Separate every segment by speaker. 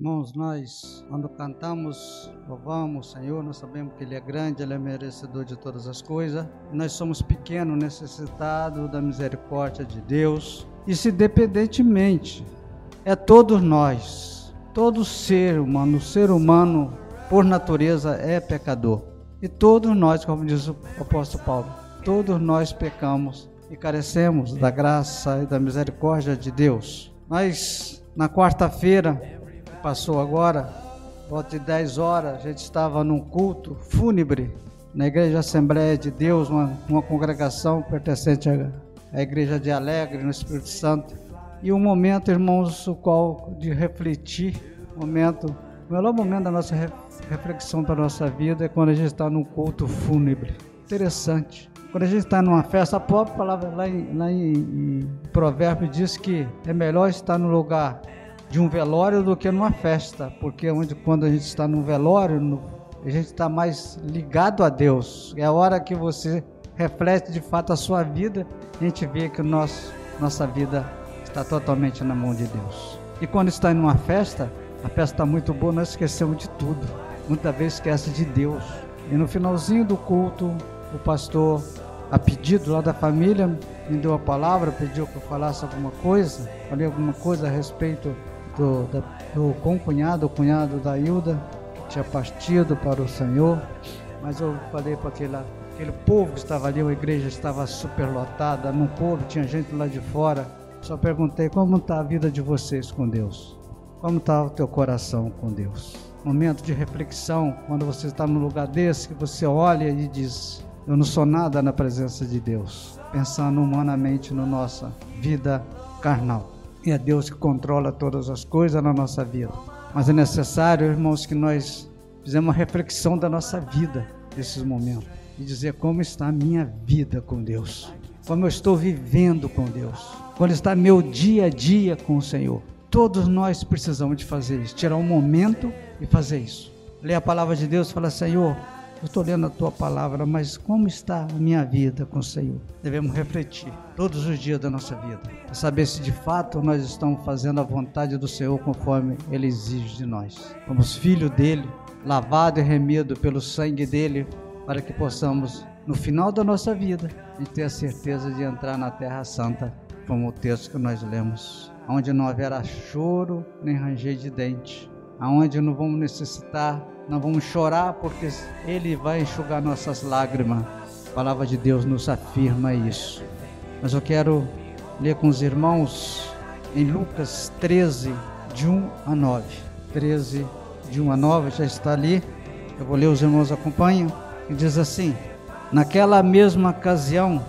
Speaker 1: Irmãos, nós, quando cantamos, louvamos o Senhor, nós sabemos que Ele é grande, Ele é merecedor de todas as coisas. Nós somos pequenos, necessitados da misericórdia de Deus. Isso independentemente, é todos nós, todo ser humano, o ser humano, por natureza, é pecador. E todos nós, como diz o apóstolo Paulo, todos nós pecamos e carecemos da graça e da misericórdia de Deus. Mas, na quarta-feira, passou agora, volta de 10 horas, a gente estava num culto fúnebre na Igreja Assembleia de Deus, uma, uma congregação pertencente à, à Igreja de Alegre, no Espírito Santo. E um momento, irmãos, o qual de refletir, momento, o melhor momento da nossa reflexão para a nossa vida é quando a gente está num culto fúnebre. Interessante. Quando a gente está numa festa, a própria palavra lá em, lá em, em Provérbio diz que é melhor estar no lugar de um velório do que numa festa, porque onde, quando a gente está num velório, no, a gente está mais ligado a Deus. É a hora que você reflete de fato a sua vida, a gente vê que nosso, nossa vida está totalmente na mão de Deus. E quando está em uma festa, a festa está muito boa, nós esquecemos de tudo. Muitas vezes esquece de Deus. E no finalzinho do culto, o pastor, a pedido lá da família, me deu a palavra, pediu que eu falasse alguma coisa, falei alguma coisa a respeito do, da, do concunhado, o cunhado da Hilda, que tinha partido para o Senhor. Mas eu falei para aquele, aquele povo que estava ali, a igreja estava superlotada, não povo, tinha gente lá de fora. Só perguntei como está a vida de vocês com Deus. Como está o teu coração com Deus? Momento de reflexão, quando você está num lugar desse, que você olha e diz: Eu não sou nada na presença de Deus. Pensando humanamente na nossa vida carnal. E é Deus que controla todas as coisas na nossa vida. Mas é necessário, irmãos, que nós fizemos uma reflexão da nossa vida nesses momentos e dizer como está a minha vida com Deus, como eu estou vivendo com Deus, como está meu dia a dia com o Senhor. Todos nós precisamos de fazer isso, tirar um momento e fazer isso. Ler a palavra de Deus e falar, Senhor, eu estou lendo a tua palavra, mas como está a minha vida com o Senhor? Devemos refletir todos os dias da nossa vida, para saber se de fato nós estamos fazendo a vontade do Senhor conforme Ele exige de nós. Somos filho dele, lavado e remido pelo sangue dele, para que possamos, no final da nossa vida, ter a certeza de entrar na Terra Santa, como o texto que nós lemos, onde não haverá choro nem ranger de dente, aonde não vamos necessitar não vamos chorar porque Ele vai enxugar nossas lágrimas. A palavra de Deus nos afirma isso. Mas eu quero ler com os irmãos em Lucas 13, de 1 a 9. 13, de 1 a 9, já está ali. Eu vou ler, os irmãos acompanham. E diz assim: Naquela mesma ocasião,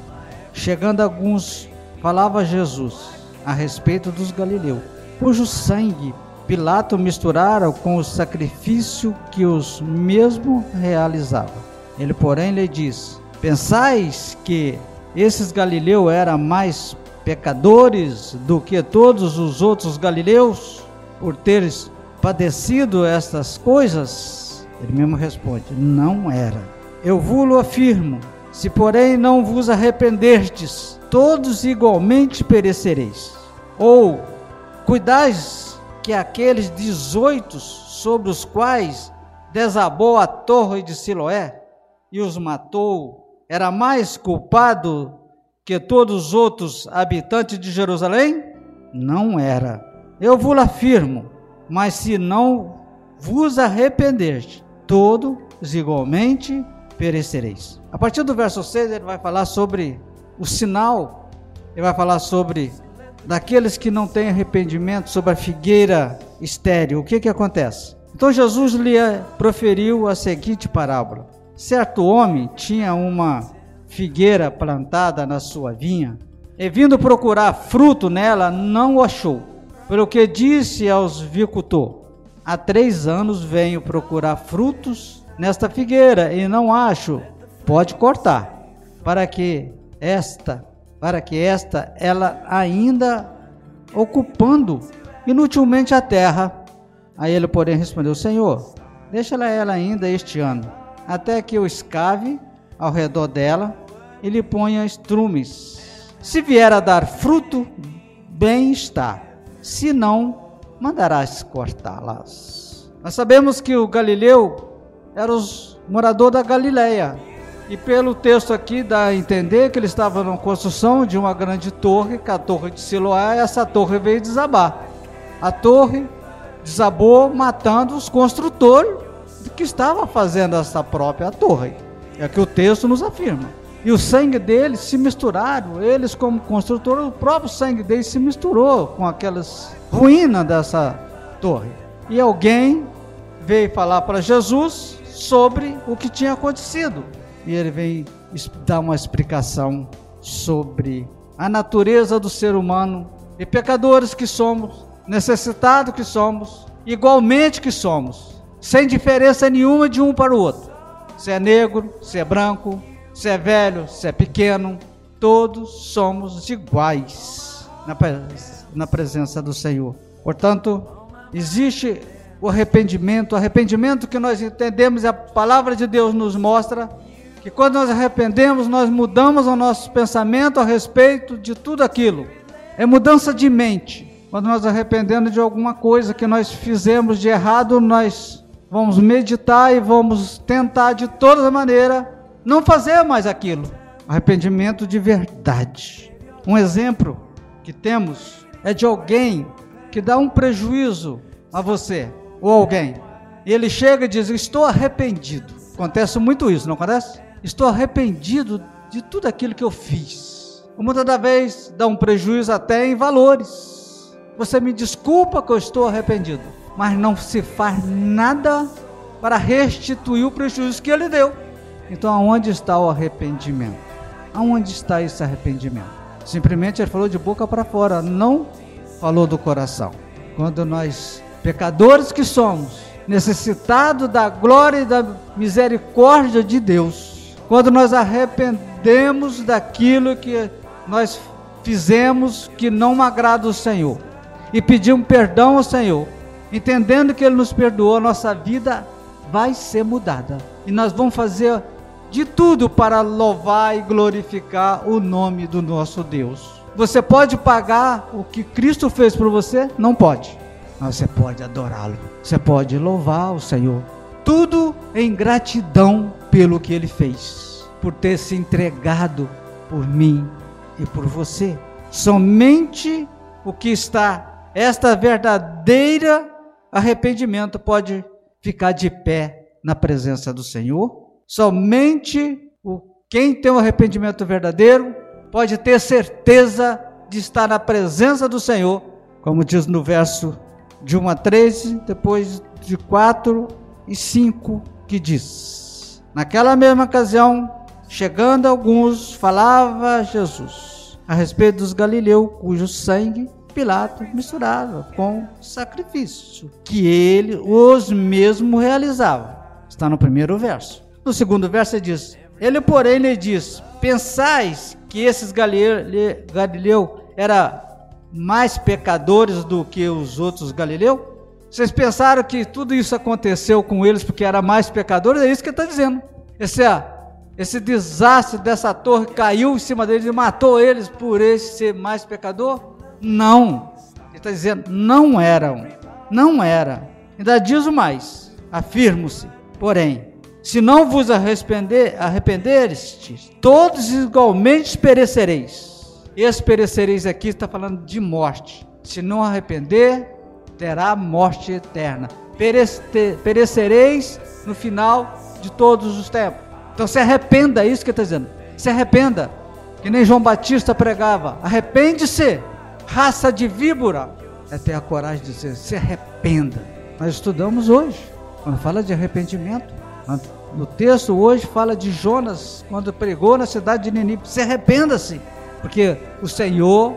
Speaker 1: chegando alguns, falava Jesus a respeito dos galileus, cujo sangue Pilato misturara com o sacrifício que os mesmo realizava. Ele, porém, lhe diz: Pensais que esses galileus eram mais pecadores do que todos os outros galileus por teres padecido estas coisas? Ele mesmo responde: Não era. Eu vos afirmo: se porém não vos arrependerdes, todos igualmente perecereis. Ou cuidais que aqueles 18 sobre os quais desabou a torre de Siloé e os matou, era mais culpado que todos os outros habitantes de Jerusalém? Não era. Eu vos afirmo, mas se não vos arrependerdes, todos igualmente perecereis. A partir do verso 6 ele vai falar sobre o sinal, ele vai falar sobre daqueles que não têm arrependimento sobre a figueira estéril, o que que acontece? Então Jesus lhe proferiu a seguinte parábola: Certo homem tinha uma figueira plantada na sua vinha, e vindo procurar fruto nela, não o achou. Pelo que disse aos vicultor: Há três anos venho procurar frutos nesta figueira e não acho. Pode cortar, para que esta para que esta ela ainda ocupando inutilmente a terra. Aí ele, porém, respondeu: Senhor, deixa-la ela ainda este ano, até que eu escave ao redor dela e lhe ponha estrumes. Se vier a dar fruto, bem está. Se não, mandarás cortá-las. Nós sabemos que o Galileu era os morador da Galileia. E pelo texto aqui dá a entender que ele estava na construção de uma grande torre, que é a torre de Siloé, e essa torre veio desabar. A torre desabou matando os construtores que estavam fazendo essa própria torre. É que o texto nos afirma. E o sangue deles se misturaram, eles como construtores, o próprio sangue deles se misturou com aquelas ruínas dessa torre. E alguém veio falar para Jesus sobre o que tinha acontecido. E ele vem dar uma explicação sobre a natureza do ser humano e pecadores que somos, necessitados que somos, igualmente que somos, sem diferença nenhuma de um para o outro. Se é negro, se é branco, se é velho, se é pequeno, todos somos iguais na, na presença do Senhor. Portanto, existe o arrependimento, o arrependimento que nós entendemos a palavra de Deus nos mostra que quando nós arrependemos, nós mudamos o nosso pensamento a respeito de tudo aquilo. É mudança de mente. Quando nós arrependemos de alguma coisa que nós fizemos de errado, nós vamos meditar e vamos tentar de toda maneira não fazer mais aquilo. Arrependimento de verdade. Um exemplo que temos é de alguém que dá um prejuízo a você ou alguém. E ele chega e diz: Estou arrependido. Acontece muito isso, não acontece? Estou arrependido de tudo aquilo que eu fiz. Muitas das vezes dá um prejuízo até em valores. Você me desculpa que eu estou arrependido, mas não se faz nada para restituir o prejuízo que ele deu. Então, aonde está o arrependimento? Aonde está esse arrependimento? Simplesmente ele falou de boca para fora, não falou do coração. Quando nós, pecadores que somos, necessitados da glória e da misericórdia de Deus, quando nós arrependemos daquilo que nós fizemos que não agrada o Senhor e pedimos perdão ao Senhor, entendendo que Ele nos perdoou, nossa vida vai ser mudada e nós vamos fazer de tudo para louvar e glorificar o nome do nosso Deus. Você pode pagar o que Cristo fez por você? Não pode. Mas você pode adorá-lo. Você pode louvar o Senhor. Tudo em gratidão pelo que ele fez, por ter se entregado por mim e por você. Somente o que está esta verdadeira arrependimento pode ficar de pé na presença do Senhor Somente o, quem tem um arrependimento verdadeiro pode ter certeza de estar na presença do Senhor, como diz no verso de 1 a 13, depois de 4 e 5, que diz: Naquela mesma ocasião, chegando alguns, falava Jesus a respeito dos galileus, cujo sangue Pilato misturava com sacrifício, que ele os mesmo realizava. Está no primeiro verso. No segundo verso ele diz: Ele, porém, lhe diz: Pensais que esses Galileu era mais pecadores do que os outros Galileu? Vocês pensaram que tudo isso aconteceu com eles porque era mais pecadores? É isso que ele está dizendo. Esse, esse desastre dessa torre caiu em cima deles e matou eles por esse ser mais pecador? Não. Ele está dizendo, não eram. Não era. Ainda diz o mais. Afirmo-se, porém, se não vos arrepender, arrependeres, todos igualmente perecereis. Esse perecereis aqui está falando de morte. Se não arrepender, terá morte eterna. perecereis no final de todos os tempos. Então se arrependa, é isso que está dizendo. Se arrependa, que nem João Batista pregava. Arrepende-se, raça de víbora. É ter a coragem de dizer, se arrependa. Nós estudamos hoje, quando fala de arrependimento. No texto hoje fala de Jonas quando pregou na cidade de Ninive. Se arrependa-se, porque o Senhor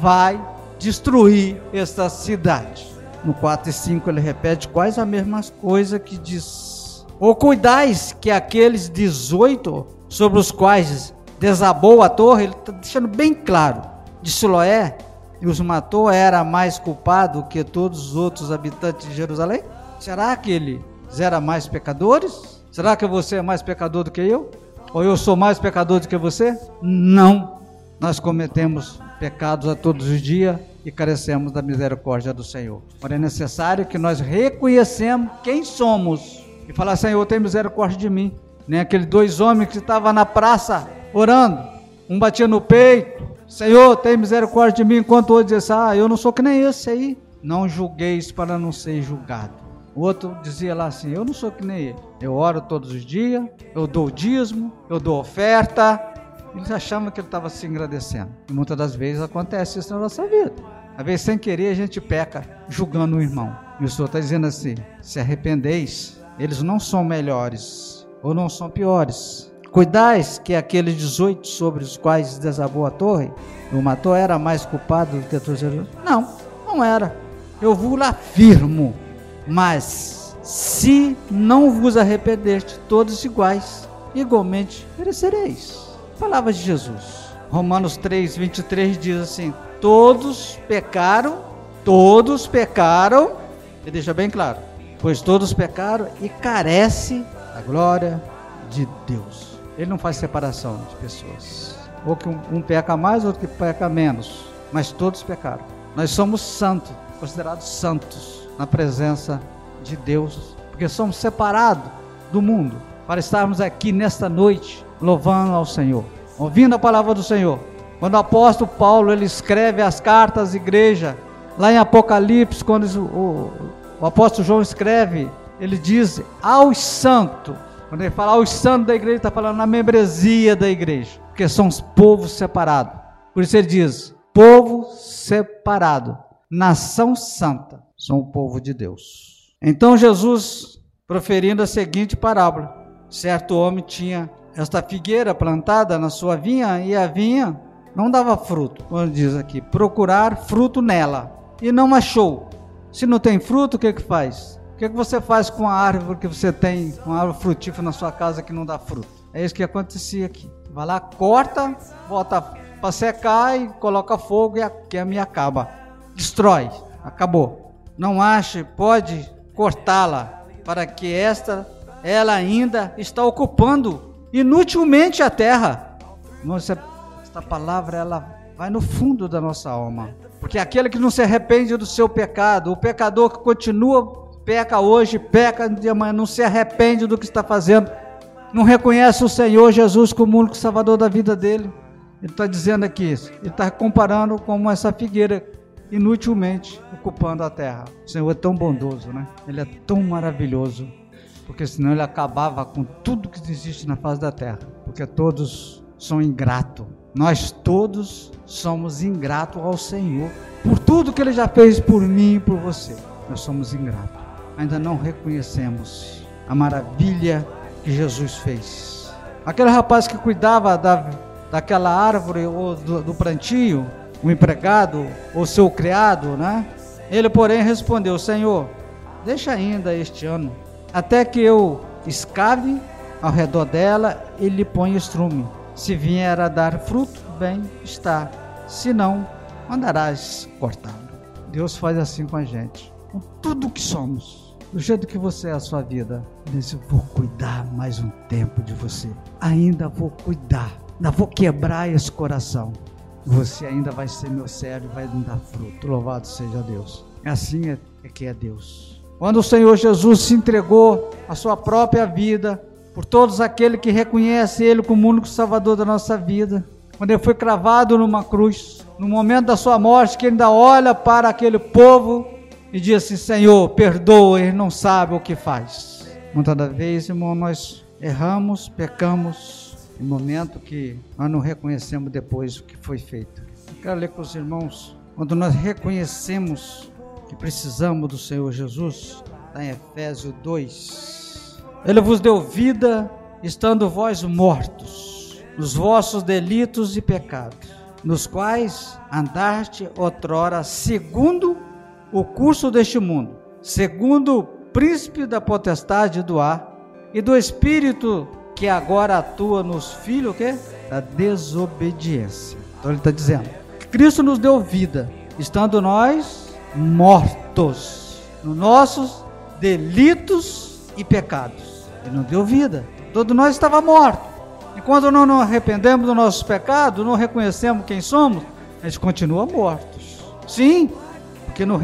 Speaker 1: vai destruir esta cidade. No 4 e 5 ele repete quase a mesma coisa que diz: Ou cuidais que aqueles 18 sobre os quais desabou a torre, ele está deixando bem claro, de Siloé, e os matou, era mais culpado que todos os outros habitantes de Jerusalém? Será que eles eram mais pecadores? Será que você é mais pecador do que eu? Ou eu sou mais pecador do que você? Não. Nós cometemos pecados a todos os dias e carecemos da misericórdia do Senhor. Porém, é necessário que nós reconhecemos quem somos e falar: Senhor, tem misericórdia de mim. Nem aqueles dois homens que estavam na praça orando, um batia no peito, Senhor, tem misericórdia de mim, enquanto o outro dizia: Ah, eu não sou que nem esse aí. Não julgueis para não ser julgado. O outro dizia lá assim: Eu não sou que nem ele. Eu oro todos os dias, eu dou dízimo, eu dou oferta. Eles achavam que ele estava se agradecendo. E muitas das vezes acontece isso na nossa vida. Às vezes, sem querer, a gente peca julgando o irmão. E o Senhor está dizendo assim: se arrependeis, eles não são melhores ou não são piores. Cuidais que aqueles 18 sobre os quais desabou a torre, o matou, era mais culpado do que todos eles? Não, não era. Eu vos afirmo, mas se não vos arrependeste, todos iguais, igualmente perecereis. Palavras de Jesus. Romanos 3, 23 diz assim: Todos pecaram, todos pecaram, e deixa bem claro, pois todos pecaram e carece da glória de Deus. Ele não faz separação de pessoas. Ou que um, um peca mais, outro que peca menos. Mas todos pecaram. Nós somos santos, considerados santos na presença de Deus, porque somos separados do mundo para estarmos aqui nesta noite louvando ao Senhor, ouvindo a palavra do Senhor. Quando o apóstolo Paulo ele escreve as cartas à igreja, lá em Apocalipse, quando o, o, apóstolo João escreve, ele diz aos santos. Quando ele fala aos santos da igreja, ele está falando na membresia da igreja, porque são os povos separados. Por isso ele diz: povo separado, nação santa, são o povo de Deus. Então Jesus, proferindo a seguinte parábola: certo homem tinha esta figueira plantada na sua vinha e a vinha não dava fruto. Quando diz aqui, procurar fruto nela e não achou. Se não tem fruto, o que que faz? O que, que você faz com a árvore que você tem, uma árvore frutífera na sua casa que não dá fruto? É isso que acontecia aqui. Vai lá, corta, bota para secar e coloca fogo e a, que a minha acaba. Destrói. Acabou. Não ache, pode cortá-la para que esta, ela ainda está ocupando inutilmente a terra. Nossa, esta palavra ela vai no fundo da nossa alma. Porque aquele que não se arrepende do seu pecado, o pecador que continua peca hoje, peca de amanhã, não se arrepende do que está fazendo, não reconhece o Senhor Jesus como o único salvador da vida dele. Ele está dizendo aqui isso. Ele está comparando como essa figueira inutilmente ocupando a terra. O Senhor é tão bondoso, né? Ele é tão maravilhoso porque senão ele acabava com tudo que existe na face da terra, porque todos são ingratos. Nós todos somos ingratos ao Senhor por tudo que ele já fez por mim e por você. Nós somos ingratos. Ainda não reconhecemos a maravilha que Jesus fez. Aquele rapaz que cuidava da, daquela árvore ou do, do plantio, o empregado ou seu criado, né? Ele, porém, respondeu: Senhor, deixa ainda este ano até que eu escave ao redor dela e lhe ponha estrume. Se vier a dar fruto, bem está. Se não, mandarás cortá-lo. Deus faz assim com a gente, com tudo que somos. Do jeito que você é a sua vida, diz: Vou cuidar mais um tempo de você. Ainda vou cuidar. Ainda vou quebrar esse coração. Você ainda vai ser meu servo e vai me dar fruto. Louvado seja Deus. Assim é, é que é Deus. Quando o Senhor Jesus se entregou a sua própria vida por todos aqueles que reconhecem Ele como o único Salvador da nossa vida, quando Ele foi cravado numa cruz, no momento da sua morte, que Ele ainda olha para aquele povo e diz assim: Senhor, perdoa, Ele não sabe o que faz. Muitas das vezes, irmão, nós erramos, pecamos, no momento que nós não reconhecemos depois o que foi feito. Eu quero ler com os irmãos, quando nós reconhecemos que precisamos do Senhor Jesus, está em Efésios 2. Ele vos deu vida, estando vós mortos, nos vossos delitos e pecados, nos quais andaste outrora segundo o curso deste mundo, segundo o príncipe da potestade do ar e do espírito que agora atua nos filhos que? da desobediência. Então ele está dizendo: Cristo nos deu vida, estando nós mortos nos nossos delitos e pecados. Ele não deu vida. Todos nós estava morto. E quando não nos arrependemos dos nossos pecados, não reconhecemos quem somos, a gente continua mortos. Sim, porque não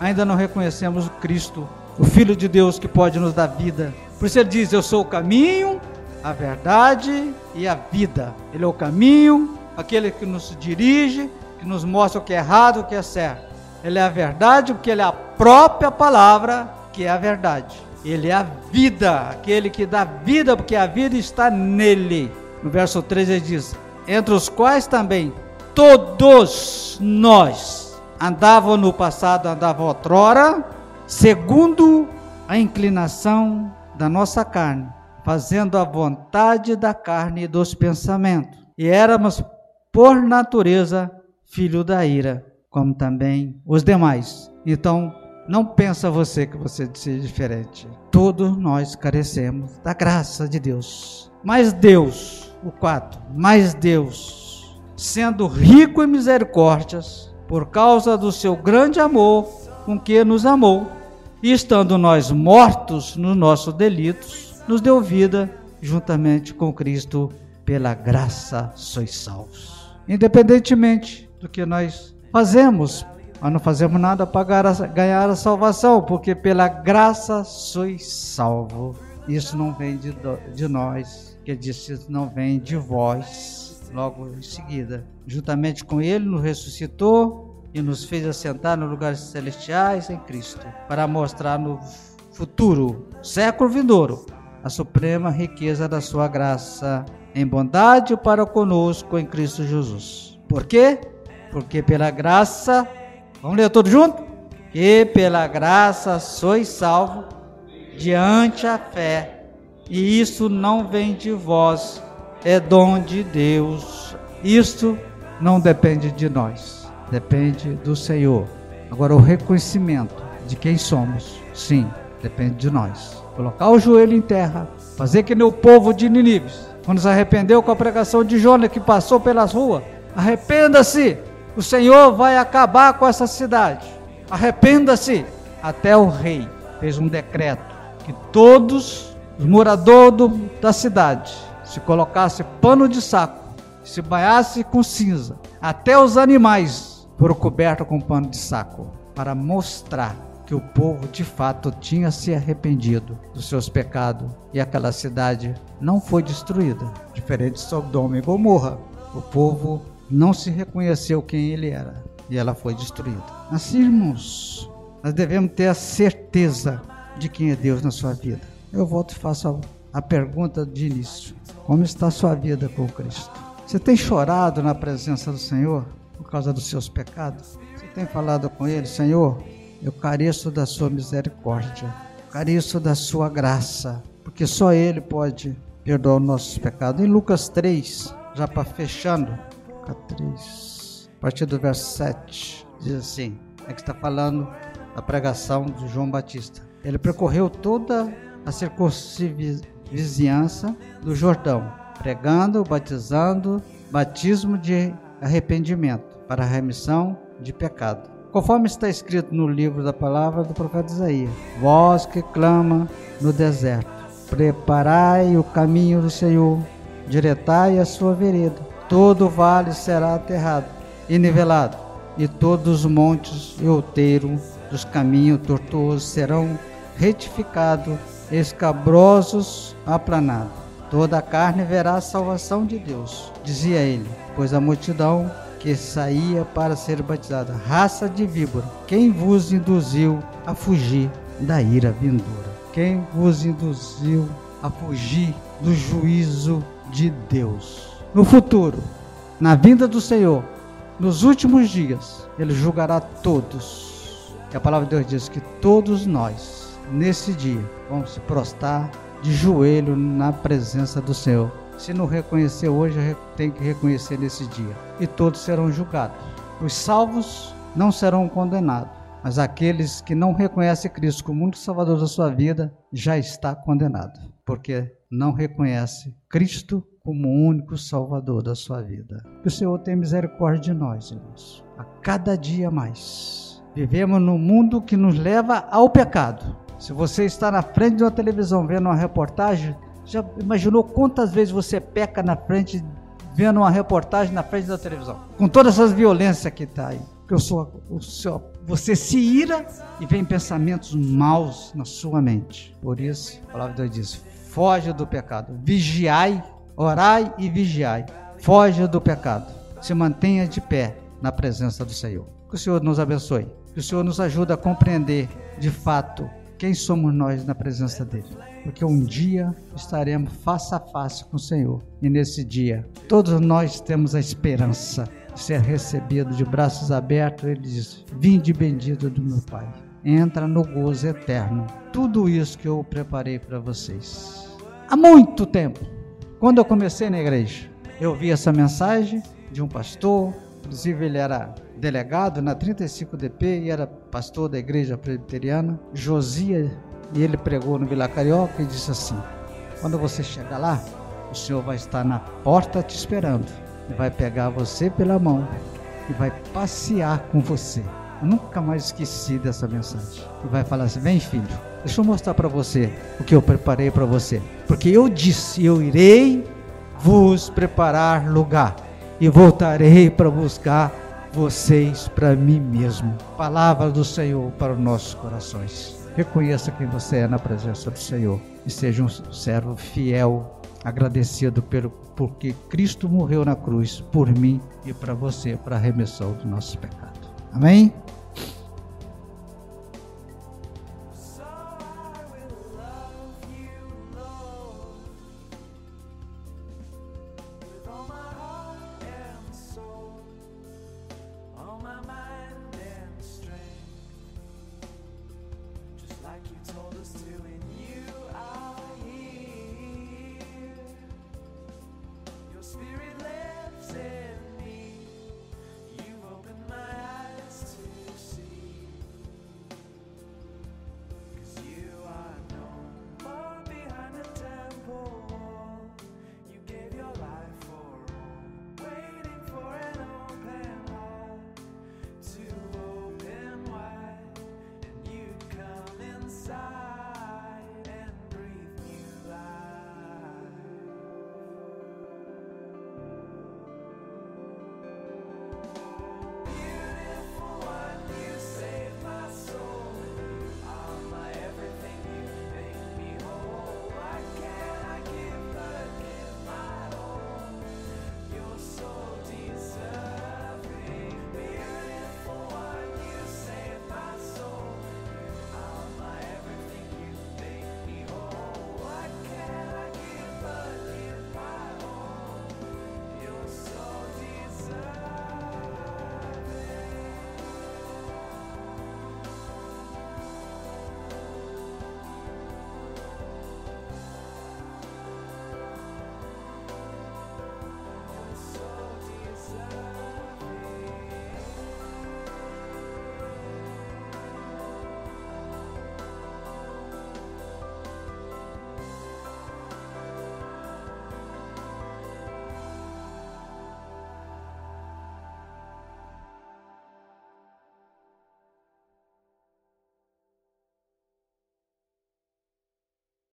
Speaker 1: ainda não reconhecemos o Cristo, o Filho de Deus que pode nos dar vida. Por isso ele diz: Eu sou o caminho, a verdade e a vida. Ele é o caminho, aquele que nos dirige, que nos mostra o que é errado, o que é certo. Ele é a verdade, porque ele é a própria palavra que é a verdade. Ele é a vida, aquele que dá vida, porque a vida está nele. No verso 13 ele diz: Entre os quais também todos nós andavam no passado, andavam outrora, segundo a inclinação da nossa carne, fazendo a vontade da carne e dos pensamentos. E éramos, por natureza, filho da ira, como também os demais. Então, não pensa você que você seja diferente. Todos nós carecemos da graça de Deus. Mas Deus, o 4, mas Deus, sendo rico em misericórdias, por causa do seu grande amor com que nos amou, e estando nós mortos nos nossos delitos, nos deu vida juntamente com Cristo, pela graça sois salvos. Independentemente do que nós fazemos, nós não fazemos nada para ganhar a salvação, porque pela graça sois salvo. Isso não vem de, de nós, que disse não vem de vós. Logo em seguida, juntamente com Ele, nos ressuscitou e nos fez assentar nos lugares celestiais em Cristo, para mostrar no futuro, século vindouro, a suprema riqueza da sua graça em bondade para conosco em Cristo Jesus. Por quê? Porque pela graça, vamos ler todos juntos? Que pela graça sois salvo diante a fé, e isso não vem de vós, é dom de Deus. Isto não depende de nós depende do Senhor. Agora, o reconhecimento de quem somos, sim, depende de nós. Colocar o joelho em terra, fazer que nem o povo de Ninives, quando se arrependeu com a pregação de Jonas que passou pelas ruas, arrependa-se, o Senhor vai acabar com essa cidade. Arrependa-se. Até o rei fez um decreto que todos os moradores do, da cidade se colocasse pano de saco, se banhasse com cinza, até os animais foram cobertos com pano de saco, para mostrar que o povo de fato tinha se arrependido dos seus pecados e aquela cidade não foi destruída, diferente de Sodoma e Gomorra. O povo não se reconheceu quem ele era e ela foi destruída. Assim, irmãos, nós devemos ter a certeza de quem é Deus na sua vida. Eu volto e faço a, a pergunta de início: Como está a sua vida com Cristo? Você tem chorado na presença do Senhor? por causa dos seus pecados? Você tem falado com Ele, Senhor, eu careço da Sua misericórdia, careço da Sua graça, porque só Ele pode perdoar os nossos pecados. Em Lucas 3, já para fechando, Lucas 3, a partir do verso 7, diz assim: é que está falando da pregação de João Batista. Ele percorreu toda a circunvizinhança do Jordão, pregando, batizando, batismo de arrependimento para a remissão de pecado. Conforme está escrito no livro da palavra do profeta Isaías: Vós que clama no deserto, preparai o caminho do Senhor, diretai a sua vereda. Todo vale será aterrado e nivelado, e todos os montes e outeiros dos caminhos tortuosos serão retificados, escabrosos aplanados. Toda a carne verá a salvação de Deus, dizia ele pois a multidão que saía para ser batizada, raça de víbora, quem vos induziu a fugir da ira vindoura? Quem vos induziu a fugir do juízo de Deus? No futuro, na vinda do Senhor, nos últimos dias, ele julgará todos. E a palavra de Deus diz que todos nós, nesse dia, vamos se prostrar de joelho na presença do Senhor se não reconhecer hoje, tem que reconhecer nesse dia. E todos serão julgados. Os salvos não serão condenados, mas aqueles que não reconhecem Cristo como único Salvador da sua vida já está condenado, porque não reconhece Cristo como único Salvador da sua vida. Que o Senhor tenha misericórdia de nós, irmãos, a cada dia mais. Vivemos num mundo que nos leva ao pecado. Se você está na frente de uma televisão vendo uma reportagem, já imaginou quantas vezes você peca na frente, vendo uma reportagem na frente da televisão? Com todas essas violências que está aí. Porque eu sou, o seu, você se ira e vem pensamentos maus na sua mente. Por isso, a palavra de Deus diz: foge do pecado, vigiai, orai e vigiai. Foge do pecado, se mantenha de pé na presença do Senhor. Que o Senhor nos abençoe, que o Senhor nos ajude a compreender de fato quem somos nós na presença dele. Porque um dia estaremos face a face com o Senhor. E nesse dia, todos nós temos a esperança de ser recebido de braços abertos. Ele diz: Vinde bendito do meu Pai. Entra no gozo eterno. Tudo isso que eu preparei para vocês. Há muito tempo, quando eu comecei na igreja, eu vi essa mensagem de um pastor, inclusive ele era delegado na 35DP e era pastor da igreja presbiteriana, Josias, e ele pregou no Vila Carioca e disse assim: Quando você chegar lá, o Senhor vai estar na porta te esperando e vai pegar você pela mão e vai passear com você. Eu nunca mais esqueci dessa mensagem. E vai falar assim: Vem, filho, deixa eu mostrar para você o que eu preparei para você. Porque eu disse: Eu irei vos preparar lugar e voltarei para buscar vocês para mim mesmo. Palavra do Senhor para os nossos corações. Reconheça quem você é na presença do Senhor e seja um servo fiel, agradecido pelo porque Cristo morreu na cruz por mim e para você para a remissão do nosso pecado. Amém?